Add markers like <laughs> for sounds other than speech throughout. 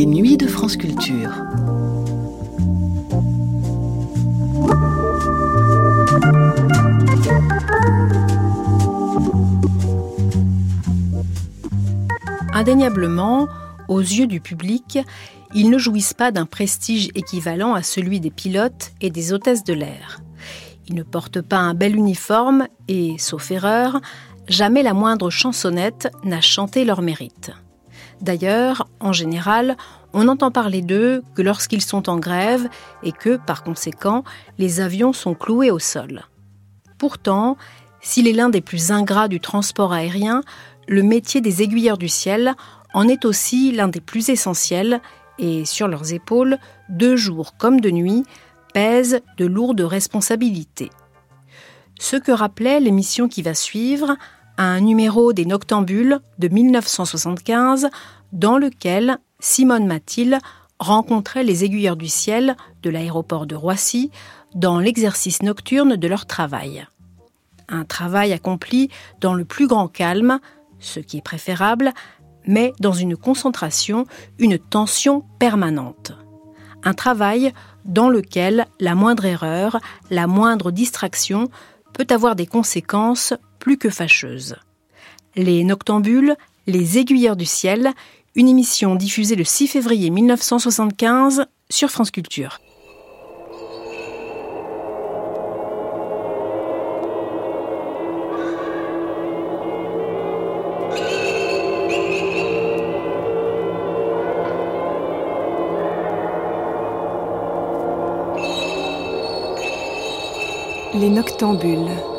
Les nuits de France Culture. Indéniablement, aux yeux du public, ils ne jouissent pas d'un prestige équivalent à celui des pilotes et des hôtesses de l'air. Ils ne portent pas un bel uniforme et, sauf erreur, jamais la moindre chansonnette n'a chanté leur mérite. D'ailleurs, en général, on n'entend parler d'eux que lorsqu'ils sont en grève et que, par conséquent, les avions sont cloués au sol. Pourtant, s'il est l'un des plus ingrats du transport aérien, le métier des aiguilleurs du ciel en est aussi l'un des plus essentiels et sur leurs épaules, de jour comme de nuit, pèsent de lourdes responsabilités. Ce que rappelait l'émission qui va suivre, un numéro des Noctambules de 1975 dans lequel Simone Mathilde rencontrait les aiguilleurs du ciel de l'aéroport de Roissy dans l'exercice nocturne de leur travail. Un travail accompli dans le plus grand calme, ce qui est préférable, mais dans une concentration, une tension permanente. Un travail dans lequel la moindre erreur, la moindre distraction peut avoir des conséquences plus que fâcheuses. Les Noctambules, les Aiguilleurs du ciel, une émission diffusée le 6 février 1975 sur France Culture. Les Noctambules.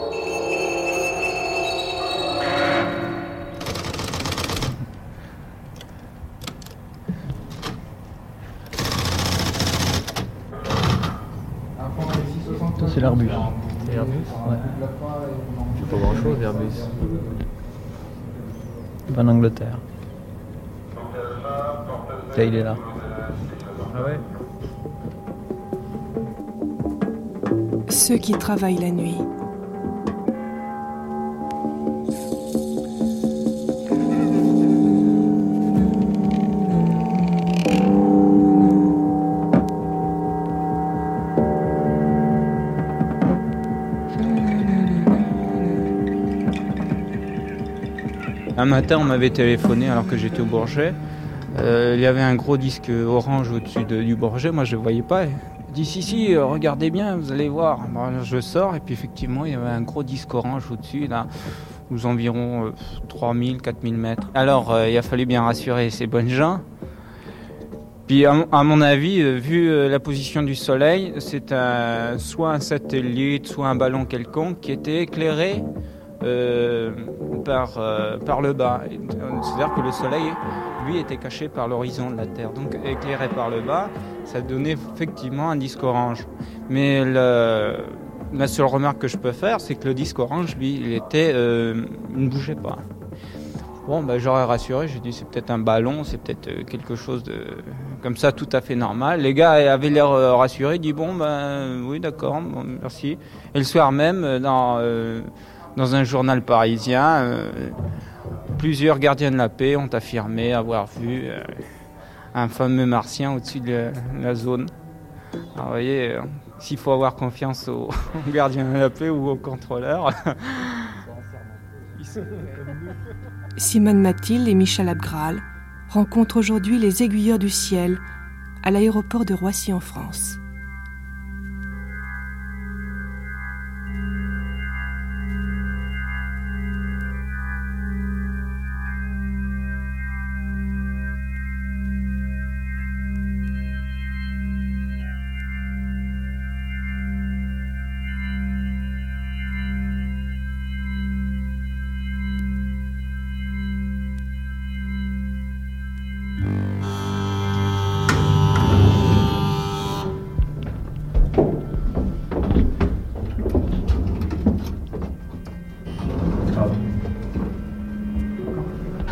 C'est l'Arbus. C'est Airbus Ouais. C'est pas grand chose, Airbus. En Angleterre. Là, il est là. Ah ouais Ceux qui travaillent la nuit. Un matin, on m'avait téléphoné alors que j'étais au Bourget. Euh, il y avait un gros disque orange au-dessus de- du Bourget, moi je ne voyais pas. Il dit si, si, euh, regardez bien, vous allez voir. Je sors et puis effectivement, il y avait un gros disque orange au-dessus, là, aux environs euh, 3000, 4000 mètres. Alors, euh, il a fallu bien rassurer ces bonnes gens. Puis, à, mon- à mon avis, euh, vu euh, la position du soleil, c'est un, soit un satellite, soit un ballon quelconque qui était éclairé euh, par, euh, par le bas. C'est-à-dire que le soleil, lui, était caché par l'horizon de la Terre. Donc, éclairé par le bas, ça donnait effectivement un disque orange. Mais la seule remarque que je peux faire, c'est que le disque orange, lui, il était, euh, il ne bougeait pas. Bon, ben, j'aurais rassuré, j'ai dit c'est peut-être un ballon, c'est peut-être quelque chose de comme ça tout à fait normal. Les gars avaient l'air rassurés, disent bon ben oui d'accord, merci. Et le soir même, dans, dans un journal parisien, euh, plusieurs gardiens de la paix ont affirmé avoir vu euh, un fameux martien au-dessus de la, zone. Alors, vous voyez, euh, s'il faut avoir confiance aux, <laughs> aux gardiens de la paix ou aux contrôleurs. <laughs> Simone Mathilde et Michel Abgral rencontrent aujourd'hui les aiguilleurs du ciel à l'aéroport de Roissy en France.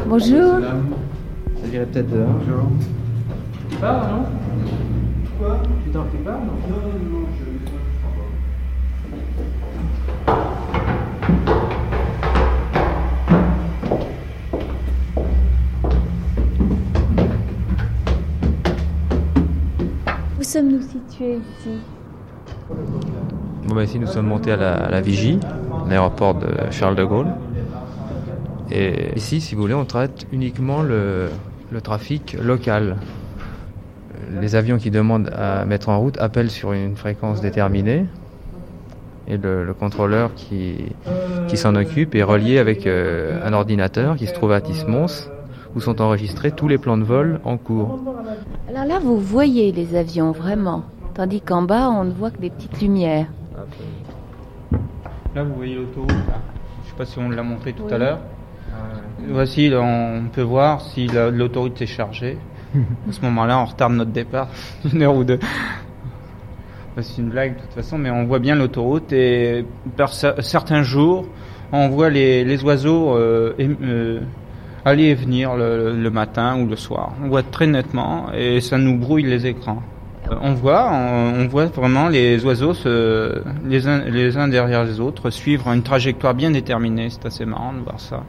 Bonjour. Ça dirait peut-être dehors. Bonjour. Tu pars, non? Quoi? Tu t'en fais pas, non? Sommes-nous situés ici? Bon, bah, ici, nous sommes montés à la, à la Vigie, l'aéroport de Charles de Gaulle. Et ici, si vous voulez, on traite uniquement le, le trafic local. Les avions qui demandent à mettre en route appellent sur une fréquence déterminée. Et le, le contrôleur qui, qui s'en occupe est relié avec euh, un ordinateur qui se trouve à Tismons, où sont enregistrés tous les plans de vol en cours. Alors là, vous voyez les avions vraiment, tandis qu'en bas, on ne voit que des petites lumières. Là, vous voyez l'autoroute. Je sais pas si on l'a montré tout Oui. à l'heure. Voici, là, on peut voir si la- l'autoroute est chargée. <laughs> à ce moment-là, on retarde notre départ <laughs> d'une heure ou deux. Bah, C'est une blague de toute façon, mais on voit bien l'autoroute et par cer- certains jours, on voit les, les oiseaux euh, euh, aller et venir le, le matin ou le soir. On voit très nettement et ça nous brouille les écrans. Euh, On voit, on, on voit vraiment les oiseaux se, les, uns, les uns derrière les autres suivre une trajectoire bien déterminée. C'est assez marrant de voir ça.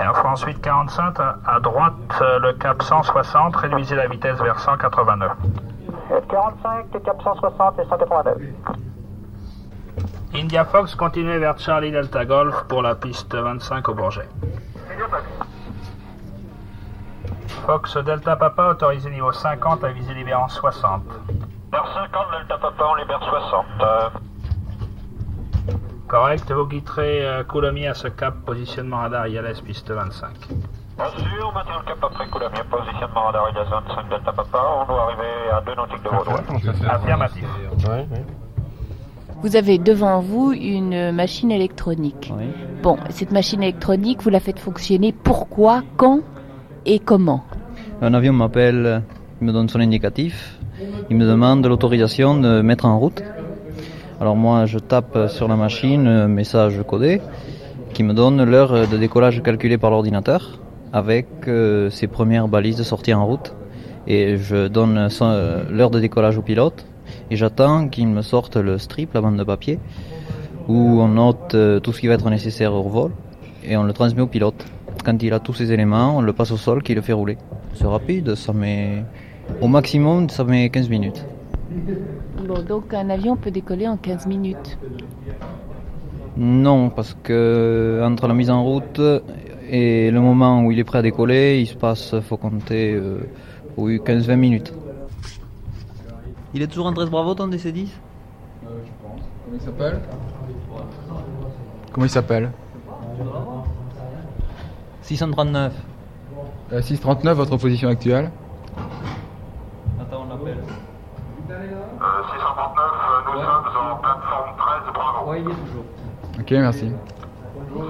Et enfin, ensuite 45 à, à droite, euh, le cap 160, réduisez la vitesse vers 189. 45, le cap 160 et 189. India Fox, continuez vers Charlie Delta Golf pour la piste 25 au Bourget. Fox Delta Papa, autorisé niveau 50 à viser libérant 60. Vers 50, Delta Papa, on libère 60. Euh, Correct, vous quitterez euh, Coulommiers à ce cap, positionnement radar ILS piste 25. bien sûr, on maintient le cap après Coulommiers, positionnement radar ILS 25, Delta Papa, on doit arriver à 2 nautiques de Vaudois. Affirmatif. Vous avez devant vous une machine électronique. Oui. Bon, cette machine électronique, vous la faites fonctionner pourquoi, quand? Et comment Un avion m'appelle, il me donne son indicatif, il me demande l'autorisation de mettre en route. Alors moi, je tape sur la machine un message codé qui me donne l'heure de décollage calculée par l'ordinateur avec euh, ses premières balises de sortie en route. Et je donne euh, l'heure de décollage au pilote et j'attends qu'il me sorte le strip, la bande de papier, où on note euh, tout ce qui va être nécessaire au vol et on le transmet au pilote. Quand il a tous ces éléments, on le passe au sol qui le fait rouler. C'est rapide, ça met... Au maximum, ça met 15 minutes. Bon, donc un avion peut décoller en 15 minutes. Non, parce que entre la mise en route et le moment où il est prêt à décoller, il se passe, faut compter, euh, oui, 15-20 minutes. Il est toujours en 13 Bravo, ton DC-10 Comment il s'appelle? Comment il s'appelle? 639. Euh, 639, votre position actuelle Attends, on l'appelle. 639, nous sommes en plateforme 13, bravo. Ouais, il est toujours. Ok, merci. Vous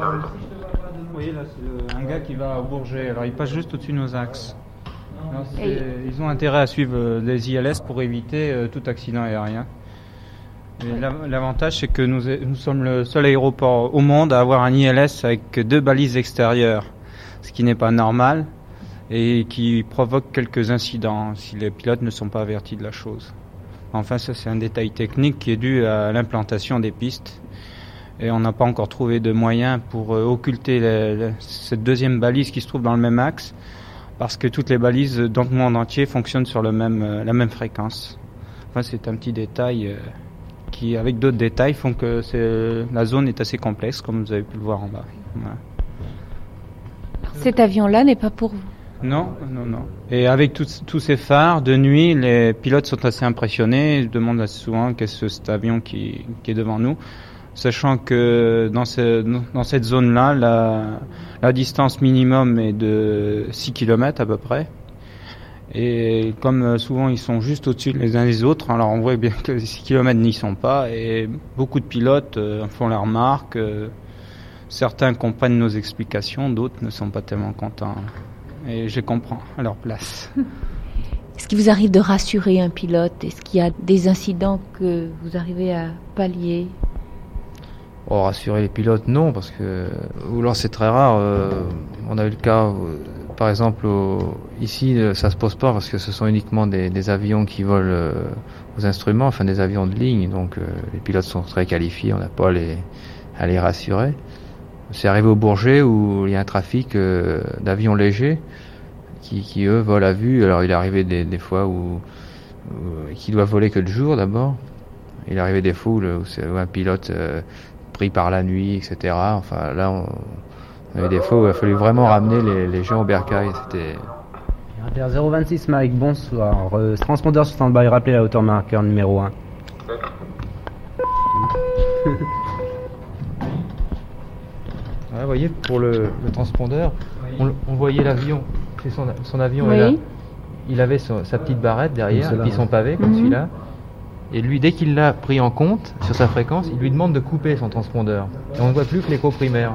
voyez là, c'est un gars qui va au Bourget. Alors il passe juste au-dessus de nos axes. Ils ont intérêt à suivre euh, les ILS pour éviter euh, tout accident aérien. L'avantage, c'est que nous sommes le seul aéroport au monde à avoir un ILS avec deux balises extérieures, ce qui n'est pas normal et qui provoque quelques incidents si les pilotes ne sont pas avertis de la chose. Enfin, ça c'est un détail technique qui est dû à l'implantation des pistes et on n'a pas encore trouvé de moyen pour euh, occulter cette deuxième balise qui se trouve dans le même axe parce que toutes les balises dans le monde entier fonctionnent sur le même, euh, la même fréquence. Enfin, c'est un petit détail euh, qui, avec d'autres détails, font que la zone est assez complexe, comme vous avez pu le voir en bas. Cet avion-là n'est pas pour vous. Non, non, non. Et avec tous ces phares, de nuit, les pilotes sont assez impressionnés. Ils demandent souvent qu'est-ce que cet avion qui, est devant nous. Sachant que dans, ce, dans cette zone-là, la, la distance minimum est de 6 km à peu près. Et comme euh, souvent ils sont juste au-dessus les uns des autres, alors on voit bien que les 6 km n'y sont pas. Et beaucoup de pilotes euh, font la remarque. Euh, certains comprennent nos explications, d'autres ne sont pas tellement contents. Et je les comprends à leur place. <laughs> Est-ce qu'il vous arrive de rassurer un pilote? Est-ce qu'il y a des incidents que vous arrivez à pallier? Oh, rassurer les pilotes, non, parce que ou alors c'est très rare. euh, on a eu le cas, euh, par exemple, au- ici, euh, ça se pose pas parce que ce sont uniquement des, des avions qui volent euh, aux instruments, enfin des avions de ligne, donc euh, les pilotes sont très qualifiés, on n'a pas les, à les rassurer. C'est arrivé au Bourget où il y a un trafic euh, d'avions légers qui, qui eux volent à vue. Alors il est arrivé des, des fois où euh, qui doivent voler que le jour d'abord. Il arrivait des foules où, c'est- où un pilote euh, pris par la nuit, etc. Enfin là, on, on avait des fois où il a fallu vraiment ramener les, les gens au bercail. C'était Repère 026 Mike, bonsoir. Euh, transpondeur sur stand-by, rappelez la hauteur marqueur numéro 1. <laughs> Vous voyez, pour le, le transpondeur, on, on voyait l'avion. C'est son, son avion Oui. est là. Il avait son- sa petite barrette derrière, et puis son pavé, comme Mhm. celui-là. Et lui, dès qu'il l'a pris en compte sur sa fréquence, il lui demande de couper son transpondeur. Et on ne voit plus que l'écho primaire.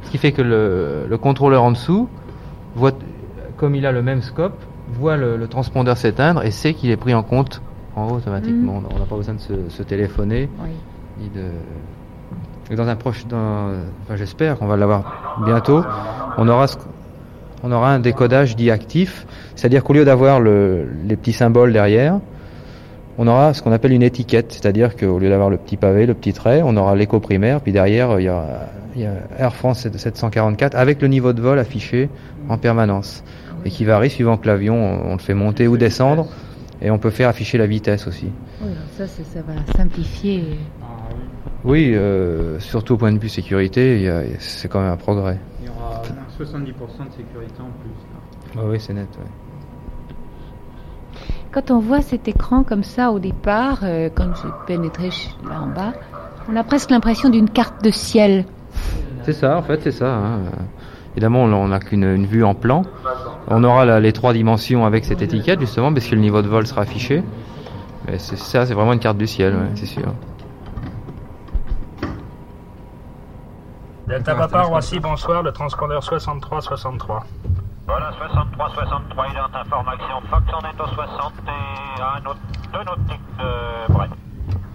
Ce qui fait que le, le contrôleur en dessous, voit, comme il a le même scope, voit le, le transpondeur s'éteindre et sait qu'il est pris en compte en haut automatiquement. On n'a pas besoin de se, se téléphoner. Oui. ni de... Dans un proche, enfin, j'espère qu'on va l'avoir bientôt, on aura, ce- on aura un décodage dit actif, c'est-à-dire qu'au lieu d'avoir le, les petits symboles derrière, on aura ce qu'on appelle une étiquette, c'est-à-dire qu'au lieu d'avoir le petit pavé, le petit trait, on aura l'écho primaire, puis derrière il y a, Air France 744 avec le niveau de vol affiché en permanence. Et qui varie suivant que l'avion on, le fait monter ou descendre. Et on peut faire afficher la vitesse aussi. Oui, ça, ça va simplifier. Oui, euh, surtout au point de vue sécurité, c'est quand même un progrès. Il y aura 70% de sécurité en plus. Ah oui, c'est net. ouais. Quand on voit cet écran comme ça au départ, euh, quand j'ai pénétré là en bas, on a presque l'impression d'une carte de ciel. C'est ça, en fait, c'est ça. hein. Évidemment, on n'a qu'une une vue en plan. On aura la- les trois dimensions avec cette étiquette, justement, parce que le niveau de vol sera affiché. Mais c'est ça, c'est vraiment une carte du ciel, ouais, c'est sûr. Delta Papa, Roissy, bonsoir, le transpondeur 63-63. Voilà, 63-63, il est en information. Fox, on est au 60 et à un autre, deux nautiques de Brest.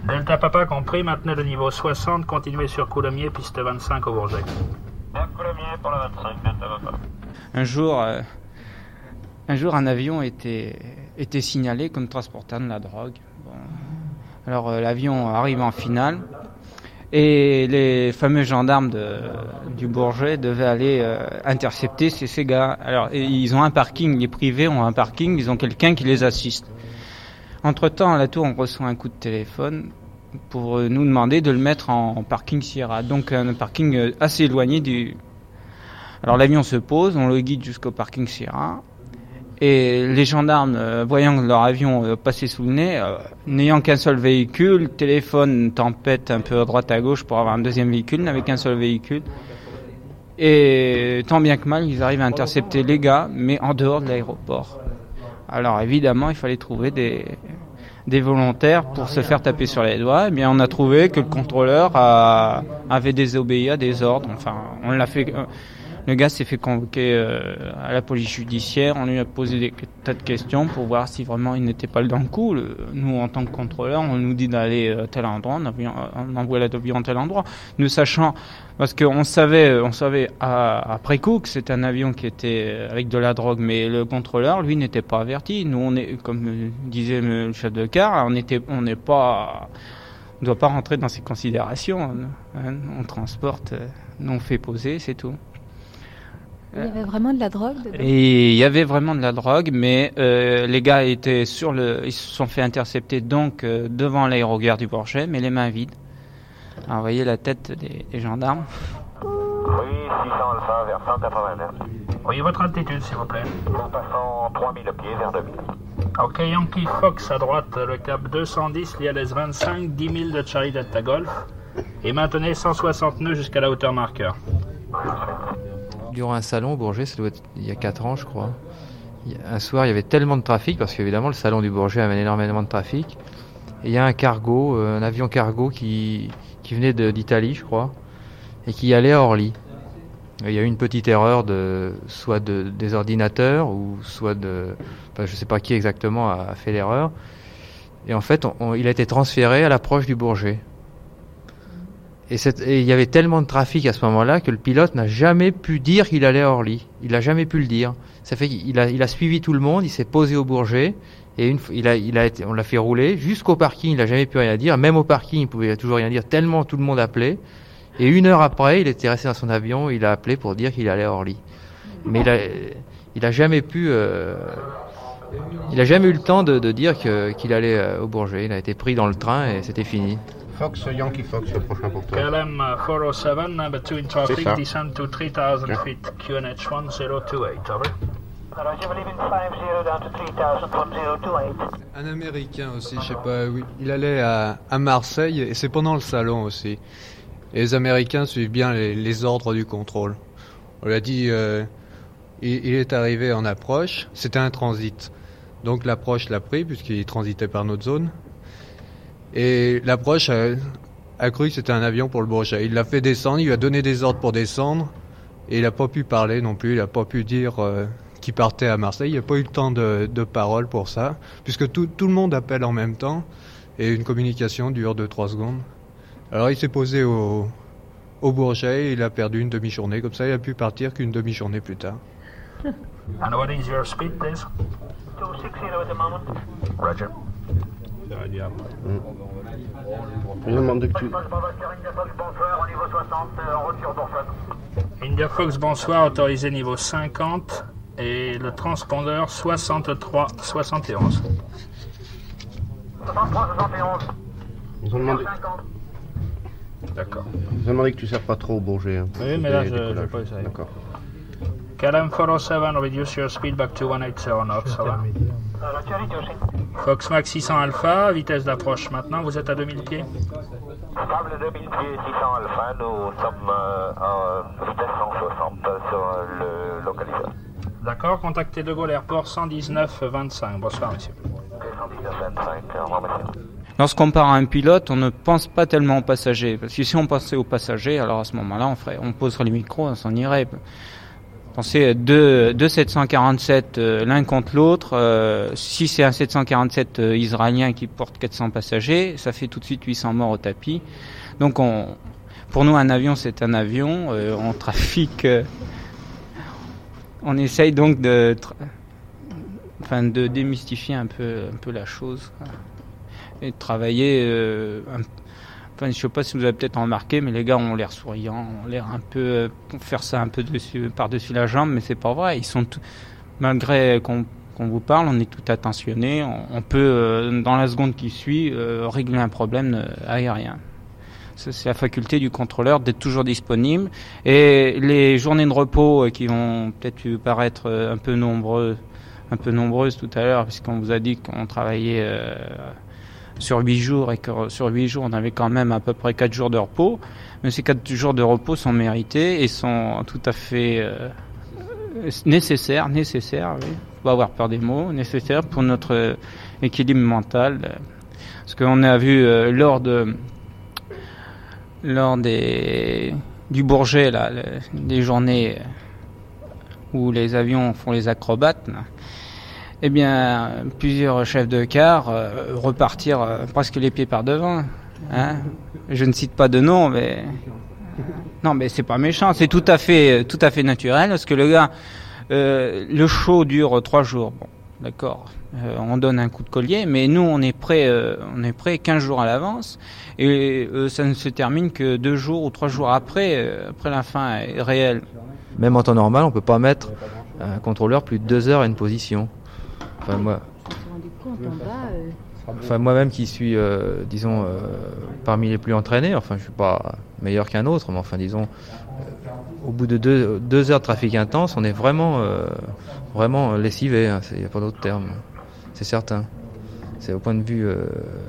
Delta Papa compris, maintenez le niveau 60, continuez sur Coulommiers, piste 25 au Bourget. Bien Coulommiers pour la 25, Delta Papa. Un jour, euh, un jour, un avion était, était signalé comme transportant de la drogue. Bon. Alors, euh, l'avion arrive en finale et les fameux gendarmes du Bourget devaient aller euh, intercepter ces, gars. Alors, ils ont un parking, les privés ont un parking, ils ont quelqu'un qui les assiste. Entre-temps, à la tour, on reçoit un coup de téléphone pour euh, nous demander de le mettre en, en parking Sierra, donc un parking euh, assez éloigné du, alors l'avion se pose, on le guide jusqu'au parking Sierra. Et les gendarmes, euh, voyant leur avion euh, passer sous le nez, euh, n'ayant qu'un seul véhicule, téléphone tempête un peu à droite à gauche pour avoir un deuxième véhicule, n'avaient qu'un seul véhicule. Et tant bien que mal, ils arrivent à intercepter les gars, mais en dehors de l'aéroport. Alors évidemment, il fallait trouver des, des volontaires pour se faire taper sur les doigts. Eh bien, on a trouvé que le contrôleur a- avait désobéi à des ordres. Enfin, on l'a fait. Euh, le gars s'est fait convoquer euh, à la police judiciaire. On lui a posé des tas de questions pour voir si vraiment il n'était pas dans le coup. Nous, en tant que contrôleur, on nous dit d'aller à tel endroit, on, envoie l'avion à tel endroit. Nous sachant, parce qu'on savait, on savait à- après coup que c'était un avion qui était avec de la drogue, mais le contrôleur, lui, n'était pas averti. Nous, on est, comme euh, disait le chef de car, on était, on n'est pas, on doit pas rentrer dans ces considérations. hein. On transporte, euh, on fait poser, c'est tout. Il y avait vraiment de la drogue dedans Et il y avait vraiment de la drogue, mais euh, les gars étaient sur le, ils se sont fait intercepter donc euh, devant l'aérogare du Bourget, mais les mains vides. Alors, vous voyez la tête des, des gendarmes. Oui, 600 Alpha vers 180 mètres. Oui, votre altitude, s'il vous plaît. En passant 3000 pieds vers 2000. Ok, Yankee Fox à droite, le cap 210, l'ILS 25, 10 000 de Charlie Delta Golf. Et maintenez 160 nœuds jusqu'à la hauteur marqueur. Durant un salon au Bourget, ça doit être il y a 4 ans, je crois. Un soir, il y avait tellement de trafic, parce qu'évidemment, le salon du Bourget amène énormément de trafic. Et il y a un cargo, euh, un avion cargo qui, qui venait d'Italie, je crois, et qui allait à Orly. Il y a eu une petite erreur de soit de, des ordinateurs ou soit de, enfin, je sais pas qui exactement a, fait l'erreur. Et en fait, il a été transféré à l'approche du Bourget. Et, il y avait tellement de trafic à ce moment-là que le pilote n'a jamais pu dire qu'il allait à Orly. Il n'a jamais pu le dire. Ça fait a, il a suivi tout le monde, il s'est posé au Bourget et une, on l'a fait rouler jusqu'au parking. Il n'a jamais pu rien dire. Même au parking, il pouvait toujours rien dire tellement tout le monde appelait. Et une heure après, il était resté dans son avion. Il a appelé pour dire qu'il allait à Orly. Mais il a, jamais pu euh, Il a jamais eu le temps de, dire qu'il allait euh, au Bourget. Il a été pris dans le train et c'était fini. Fox, Yankee Fox, le prochain pour toi. KLM uh, 407, number 2 in traffic, descend to 3000 feet, QNH 1028, over. Roger, we're leaving 50 down to 3000, 1028. Un Américain aussi, je sais pas, oui. Il allait à, à Marseille et c'est pendant le salon aussi. Et les Américains suivent bien les, les ordres du contrôle. On lui a dit, euh, il, il est arrivé en approche, c'était un transit. Donc l'approche l'a pris puisqu'il transitait par notre zone. Et l'approche a, a cru que c'était un avion pour le Bourget. Il l'a fait descendre, il lui a donné des ordres pour descendre. Et il n'a pas pu parler non plus, il n'a pas pu dire euh, qu'il partait à Marseille. Il n'y a pas eu le temps de, de parole pour ça, puisque tout, tout le monde appelle en même temps et une communication dure 2-3 secondes. Alors il s'est posé au, au Bourget et il a perdu une demi-journée. Comme ça, il a pu partir qu'une demi-journée plus tard. And what is your speed, please? 260 at the moment. Roger. Je demande que tu... Bonsoir, au niveau 60, en route sur Bourgeois. India Fox, bonsoir, autorisé niveau 50 et le transpondeur 63 71. 63, 71. Ils ont demandé, D'accord. ils ont demandé que tu sers pas trop au Bourget. hein. Oui, mais là, je- je peux essayer. D'accord. KLM 407, reduce your speed back to 180 knots, ça va. Roger, reducing. Fox Max 600 Alpha, vitesse d'approche maintenant, vous êtes à 2000 pieds Stable 2000 pieds, 600 alpha, nous sommes euh, en vitesse 160 sur le localiseur. D'accord, contactez De Gaulle Airport 119 25. Bonsoir, monsieur. 119, 25, au revoir, monsieur. Lorsqu'on part à un pilote, on ne pense pas tellement aux passagers. Parce que si on pensait aux passagers, alors à ce moment-là, on, ferait, on poserait les micros, on s'en irait. Pensez deux, deux 747 euh, l'un contre l'autre. euh, si c'est un 747 euh, israélien qui porte 400 passagers, ça fait tout de suite 800 morts au tapis. Donc on, pour nous, un avion, c'est un avion. on trafique. on essaye donc de, enfin, de démystifier un peu, un peu la chose. et de travailler. un- Enfin, je sais pas si vous avez peut-être remarqué, mais les gars ont l'air souriants, ont l'air un peu euh, faire ça un peu dessus, par-dessus la jambe, mais c'est pas vrai. Ils sont tout- malgré qu'on qu'on vous parle, on est tout attentionné. On, peut euh, dans la seconde qui suit euh, régler un problème euh, aérien. C'est la faculté du contrôleur d'être toujours disponible. Et les journées de repos euh, qui vont peut-être paraître euh, un peu nombreux, un peu nombreuses tout à l'heure, puisqu'on vous a dit qu'on travaillait sur huit jours et que sur huit jours on avait quand même à peu près quatre jours de repos. Mais ces quatre jours de repos sont mérités et sont tout à fait euh, nécessaires, nécessaires, oui. Pas avoir peur des mots, nécessaires pour notre équilibre mental. Parce qu'on a vu euh, lors de lors des du Bourget là, des journées où les avions font les acrobates. Eh bien, plusieurs chefs de car euh, repartir euh, presque les pieds par devant. Hein Je ne cite pas de nom, mais non, mais c'est pas méchant, c'est tout à fait, tout à fait naturel parce que le gars, euh, le show dure trois jours. Bon, d'accord. Euh, on donne un coup de collier, mais nous, on est prêt, on est prêt 15 jours à l'avance, et ça ne se termine que deux jours ou trois jours après, après la fin réelle. Même en temps normal, on peut pas mettre un contrôleur plus de deux heures à une position. Enfin, moi, enfin moi-même qui suis, euh, disons, euh, parmi les plus entraînés, enfin je suis pas meilleur qu'un autre, mais enfin disons, euh, au bout de deux, heures de trafic intense, on est vraiment, vraiment lessivé, hein, il n'y a pas d'autre terme, c'est certain. C'est au point de vue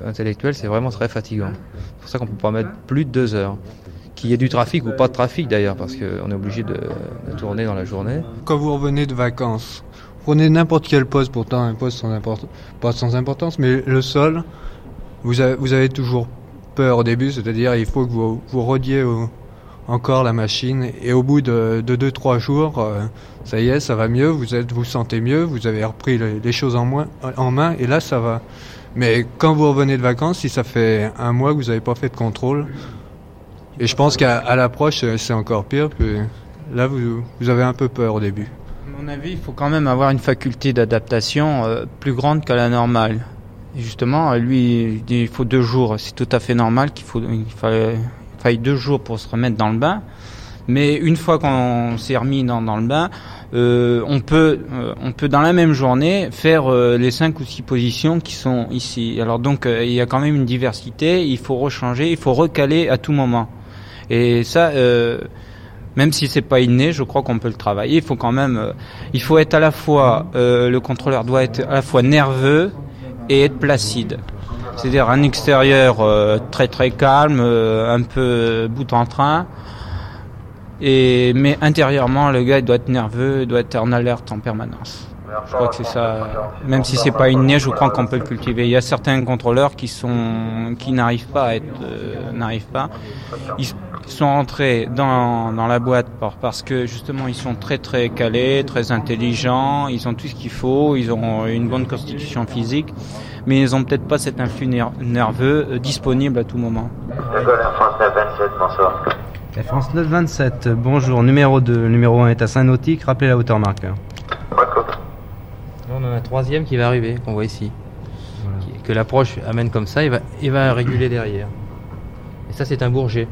intellectuel, c'est vraiment très fatigant. C'est pour ça qu'on peut pas mettre plus de deux heures. Qu'il y ait du trafic ou pas de trafic d'ailleurs, parce qu'on est obligé de tourner dans la journée. Quand vous revenez de vacances, prenez n'importe quel poste, pourtant un poste sans import- pas sans importance, mais le sol, vous avez, toujours peur au début, c'est-à-dire il faut que vous, vous rodiez au- encore la machine et au bout de 2-3 jours, euh, ça y est, ça va mieux, vous vous sentez mieux, vous avez repris les, choses en, main et là ça va. Mais quand vous revenez de vacances, si ça fait un mois que vous n'avez pas fait de contrôle, et je pense qu'à l'approche c'est encore pire, là vous avez un peu peur au début. Mon avis, il faut quand même avoir une faculté d'adaptation euh, plus grande qu'à la normale. Justement, euh, lui, il faut deux jours. C'est tout à fait normal qu'il faille, il faille deux jours pour se remettre dans le bain. Mais une fois qu'on s'est remis dans, le bain, euh, on peut on peut dans la même journée faire les cinq ou six positions qui sont ici. Alors donc il y a quand même une diversité, il faut rechanger, il faut recaler à tout moment. Et ça même si c'est pas inné, je crois qu'on peut le travailler. Il faut quand même euh, il faut être à la fois euh, le contrôleur doit être à la fois nerveux et être placide. C'est-à-dire un extérieur euh, très très calme, un peu bout en train. Et, mais intérieurement, le gars doit être nerveux, il doit être en alerte en permanence. Je crois que c'est ça. Même si c'est pas inné, je crois qu'on peut le cultiver. Il y a certains contrôleurs qui sont, qui n'arrivent pas à être, euh, n'arrivent pas. Ils sont rentrés dans, dans la boîte par- parce que justement ils sont très très calés, très intelligents, ils ont tout ce qu'il faut, ils ont une bonne constitution physique, mais ils ont peut-être pas cet influx ner- nerveux euh, disponible à tout moment. Air France 927, bonsoir. Air France 927, bonjour. Numéro 2, le numéro 1 est à Saint-Nautique. Rappelez la hauteur marqueur. Là, on en a un troisième qui va arriver, qu'on voit ici. Qui- Que l'approche amène comme ça, il va, il va réguler derrière. Et ça, c'est un bourget.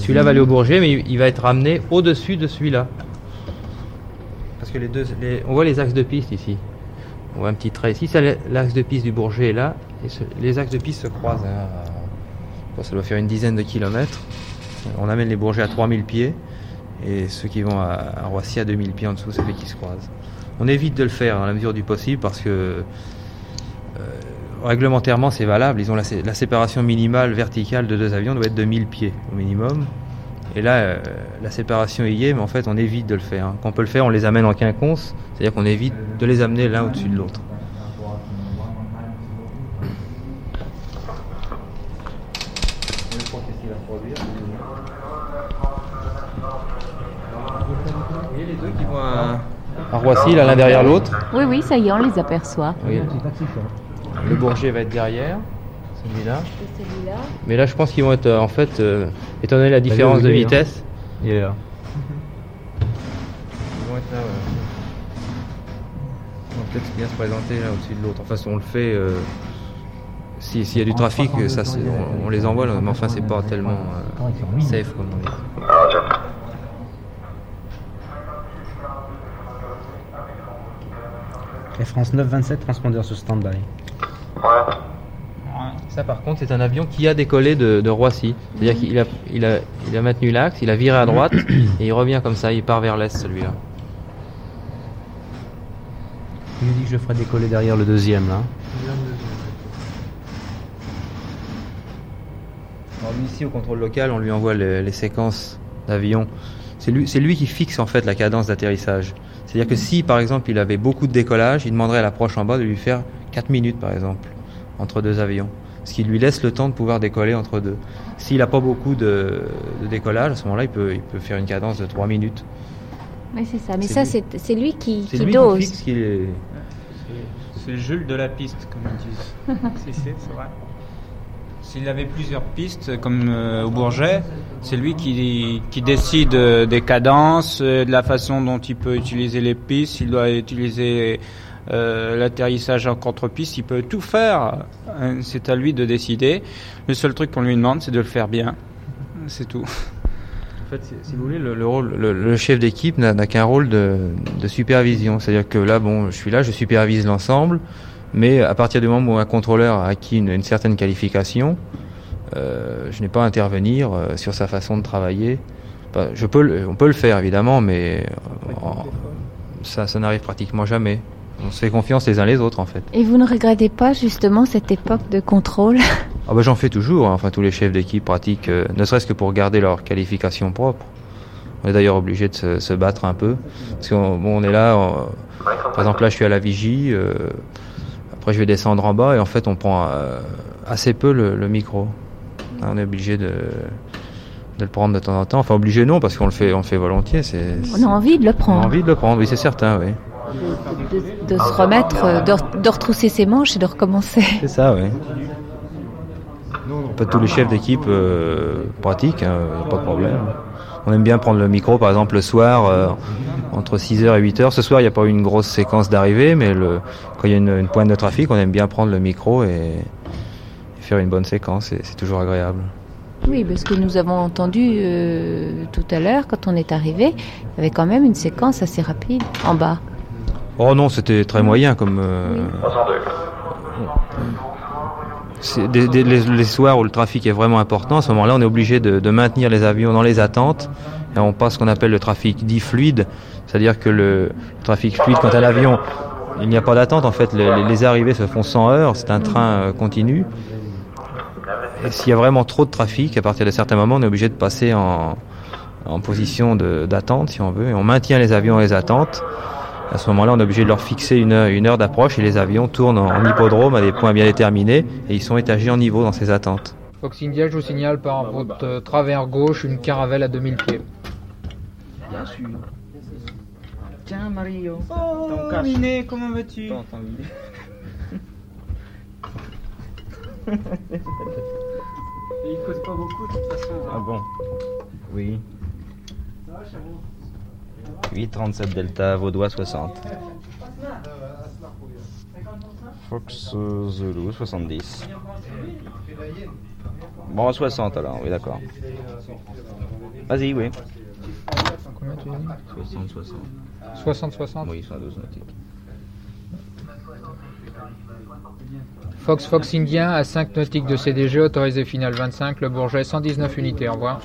Celui-là va aller au bourget, mais il il va être ramené au-dessus de celui-là. Parce que les deux, les- on voit les axes de piste ici. On voit un petit trait ici. Ça, l'axe de piste du bourget est là. Et ce- les axes de piste se croisent. hein, bon, ça doit faire une dizaine de kilomètres. On amène les bourgets à 3000 pieds. Et ceux qui vont à, à Roissy à 2000 pieds en dessous, ça fait qu'ils se croisent. On évite de le faire dans la mesure du possible parce que euh, réglementairement c'est valable. Ils ont la, sé- la séparation minimale verticale de deux avions doit être de 1000 pieds au minimum. Et là, euh, la séparation y est, mais en fait on évite de le faire. Quand on peut le faire, on les amène en quinconce, c'est-à-dire qu'on évite de les amener l'un au-dessus de l'autre. voyez les deux qui vont à, à Roissy, là, l'un derrière l'autre. Oui, oui, ça y est, on les aperçoit. Oui. Le Bourget va être derrière, celui-là. Mais là, je pense qu'ils vont être, euh, en fait, euh, étant donné la différence de hein. vitesse, Il est là. ils vont être là. ouais. On va peut-être bien se présenter là au-dessus de l'autre. Enfin, si on le fait, euh, si- s'il y a du trafic, ça, on, on les envoie, mais enfin, c'est pas tellement euh, safe comme on dit. Air France 927, transpondeur sur stand-by. Ça, par contre, c'est un avion qui a décollé de, de Roissy. C'est-à-dire qu'il a, il a, il a maintenu l'axe, il a viré à droite et il revient comme ça. Il part vers l'est, celui-là. Il me dit que je ferai décoller derrière le deuxième là. Alors, lui, ici, au contrôle local, on lui envoie les, les séquences d'avion. C'est lui, c'est lui qui fixe en fait la cadence d'atterrissage. C'est-à-dire que si, par exemple, il avait beaucoup de décollage, il demanderait à l'approche en bas de lui faire 4 minutes, par exemple, entre deux avions. Ce qui lui laisse le temps de pouvoir décoller entre deux. S'il n'a pas beaucoup de, de décollage, à ce moment-là, il peut, il peut faire une cadence de 3 minutes. Oui, c'est ça. Mais C'est ça, c'est c'est lui qui, C'est qui lui dose. qui fixe qu'il est... C'est Jules de la piste, comme ils disent. <laughs> si, c'est vrai. S'il avait plusieurs pistes, comme euh, au Bourget, c'est lui qui, qui décide euh, des cadences, euh, de la façon dont il peut utiliser les pistes, s'il doit utiliser l'atterrissage en contre-piste, il peut tout faire. C'est à lui de décider. Le seul truc qu'on lui demande, c'est de le faire bien. C'est tout. En fait, si- vous voulez, le, le rôle, le, chef d'équipe n'a n'a qu'un rôle de, de supervision. C'est-à-dire que là, bon, je suis là, je supervise l'ensemble, mais à partir du moment où un contrôleur a acquis une, une certaine qualification, euh, je n'ai pas à intervenir euh, sur sa façon de travailler. Enfin, je peux, le- on peut le faire évidemment, mais euh, en- ça, ça n'arrive pratiquement jamais. On se fait confiance les uns les autres en fait. Et vous ne regrettez pas justement cette époque de contrôle? Ah bah j'en fais toujours, hein. enfin tous les chefs d'équipe pratiquent, euh, ne serait-ce que pour garder leur qualification propre. On est d'ailleurs obligé de se, se battre un peu, parce qu'on bon, on est là, on- par exemple là je suis à la vigie, euh, après je vais descendre en bas et en fait on prend euh, assez peu le, le micro. On est obligé de, de le prendre de temps en temps, enfin obligé non parce qu'on le fait, on le fait volontiers. C'est, On a envie de le on a prendre. envie de le prendre, oui c'est certain, oui. De, de se remettre, euh, de, re- de retrousser ses manches et de recommencer. C'est ça, oui. Pas tous les chefs d'équipe euh, pratiquent, hein, pas de problème. On aime bien prendre le micro, par exemple, le soir, euh, entre 6h et 8h. Ce soir, il n'y a pas eu une grosse séquence d'arrivée, mais le, quand il y a une, une pointe de trafic, on aime bien prendre le micro et, et faire une bonne séquence. et C'est toujours agréable. Oui, parce que nous avons entendu euh, tout à l'heure, quand on est arrivé, il y avait quand même une séquence assez rapide en bas. Oh non, c'était très moyen comme. euh, des- des- les, soirs où le trafic est vraiment important, à ce moment-là, on est obligé de, de maintenir les avions dans les attentes. Et on passe ce qu'on appelle le trafic dit fluide, c'est-à-dire que le, trafic fluide, quand à l'avion, il n'y a pas d'attente, en fait, les, les- arrivées se font 100 heures, c'est un train euh, continu. S'il y a vraiment trop de trafic, à partir de certains moments, on est obligé de passer en, en position d'attente, si on veut, et on maintient les avions dans les attentes. À ce moment-là, on est obligé de leur fixer une heure, une heure d'approche et les avions tournent en, en hippodrome à des points bien déterminés et ils sont étagés en niveau dans ces attentes. Fox India, je vous signale par votre euh, travers gauche une caravelle à 2000 pieds. Bien sûr. Tiens, Mario. Oh. Miné, comment vas-tu <laughs> Il cause pas beaucoup de toute façon. Ah bon? Oui. 837 Delta, Vaudois 60. Fox euh, Zulu 70. Bon, 60 alors, oui d'accord. Vas-y, oui. Combien tu dis 60, 60. 60-60 Oui, 112 nautiques. Fox Fox Indien à 5 nautiques de CDG, autorisé final 25, le Bourget 119 unités, au revoir.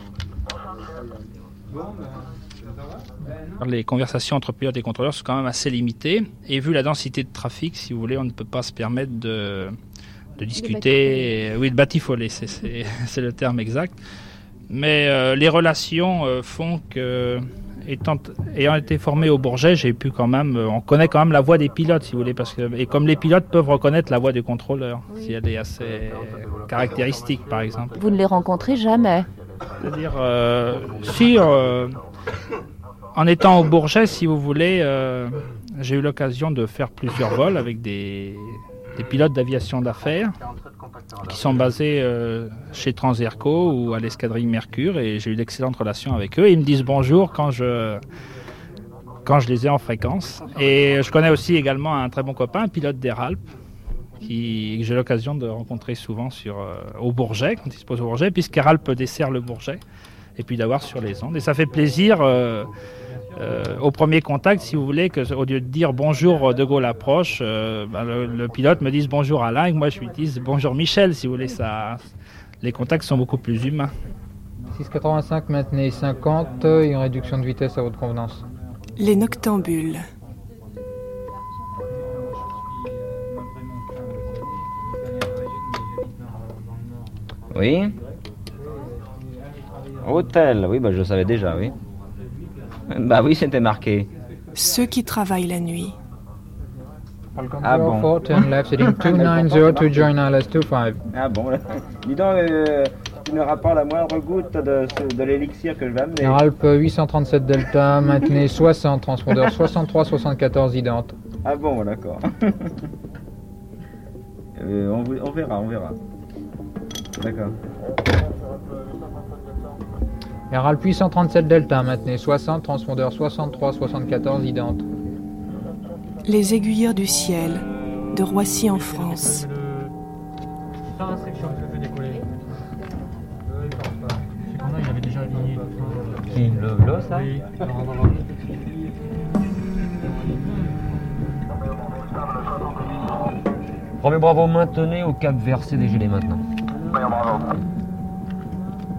Les conversations entre pilotes et contrôleurs sont quand même assez limitées. Et vu la densité de trafic, si vous voulez, on ne peut pas se permettre de, de discuter. Oui, de batifoler, <laughs> c'est- le terme exact. Mais euh, les relations euh, font que, étant, ayant été formé au Bourget, j'ai pu quand même, euh, on connaît quand même la voix des pilotes, si vous voulez, parce que et comme les pilotes peuvent reconnaître la voix du contrôleur, si elle est assez caractéristique, par exemple. Vous ne les rencontrez jamais. C'est-à-dire, euh, si, euh, en étant au Bourget, si vous voulez, euh, j'ai eu l'occasion de faire plusieurs vols avec des, des pilotes d'aviation d'affaires qui sont basés chez Transerco ou à l'escadrille Mercure et j'ai eu d'excellentes relations avec eux. Ils me disent bonjour quand je, les ai en fréquence. Et je connais aussi également un très bon copain, un pilote Alpes, qui, que j'ai l'occasion de rencontrer souvent sur, euh, au Bourget, quand il se pose au Bourget, puisqu'Air Alpes dessert le Bourget, et puis d'avoir sur les ondes. Et ça fait plaisir euh, euh, au premier contact, si vous voulez, que au lieu de dire bonjour De Gaulle approche, euh, ben, le, le pilote me dise bonjour Alain, et que moi je lui dise bonjour Michel, si vous voulez. Ça, les contacts sont beaucoup plus humains. 685, maintenez 50 et une réduction de vitesse à votre convenance. Les noctambules. Oui Hôtel, oui, bah, je le savais déjà, oui. Bah oui, c'était marqué. Ceux qui travaillent la nuit. <laughs> Ah bon 04, turn left, heading 290 to join ILS 25. Ah bon, dis donc, euh, tu n'auras pas la moindre goutte de, l'élixir que je vais amener. Air Alpes 837 Delta, <laughs> maintenez 60, transpondeur 63-74 idente. Ah bon, d'accord. <laughs> Euh, on verra, on verra. D'accord. Alpes 837 Delta, maintenez 60, transpondeur 63-74 idente. Les aiguilleurs du ciel de Roissy en France. Par instruction, je le fais décoller. C'est qu'on a, il avait déjà aligné. Qui Le Vlos, là Oui, non, non, non. Premier Bravo, maintenez au cap vert CDG les maintenant.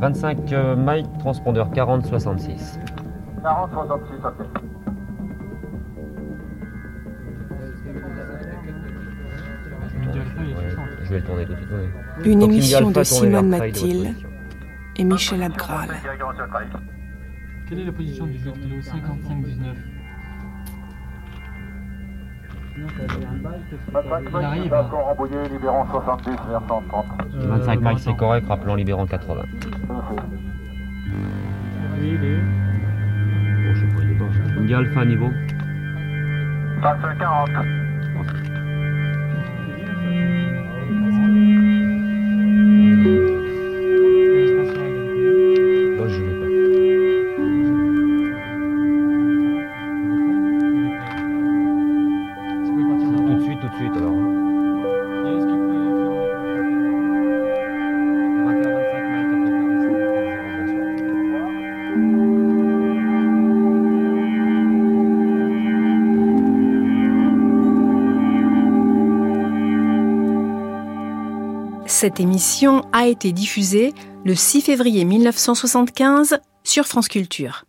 25 euh, Mike, transpondeur 40-66. 40, 66, ok. Je vais le tourner tout de suite. oui. Une Donc, émission de Simone leur trail de votre Mathil position. et Michel Abgral. Quelle est la position du jet kilo 55-19 Il arrive. Rambouillet, libérant 70 vers 130. 25 Mike, c'est correct, rappelons libérant 80. Oui, il est. Bon, je sais pas, il est pas. India Alpha niveau 25, Cette émission a été diffusée le 6 février 1975 sur France Culture.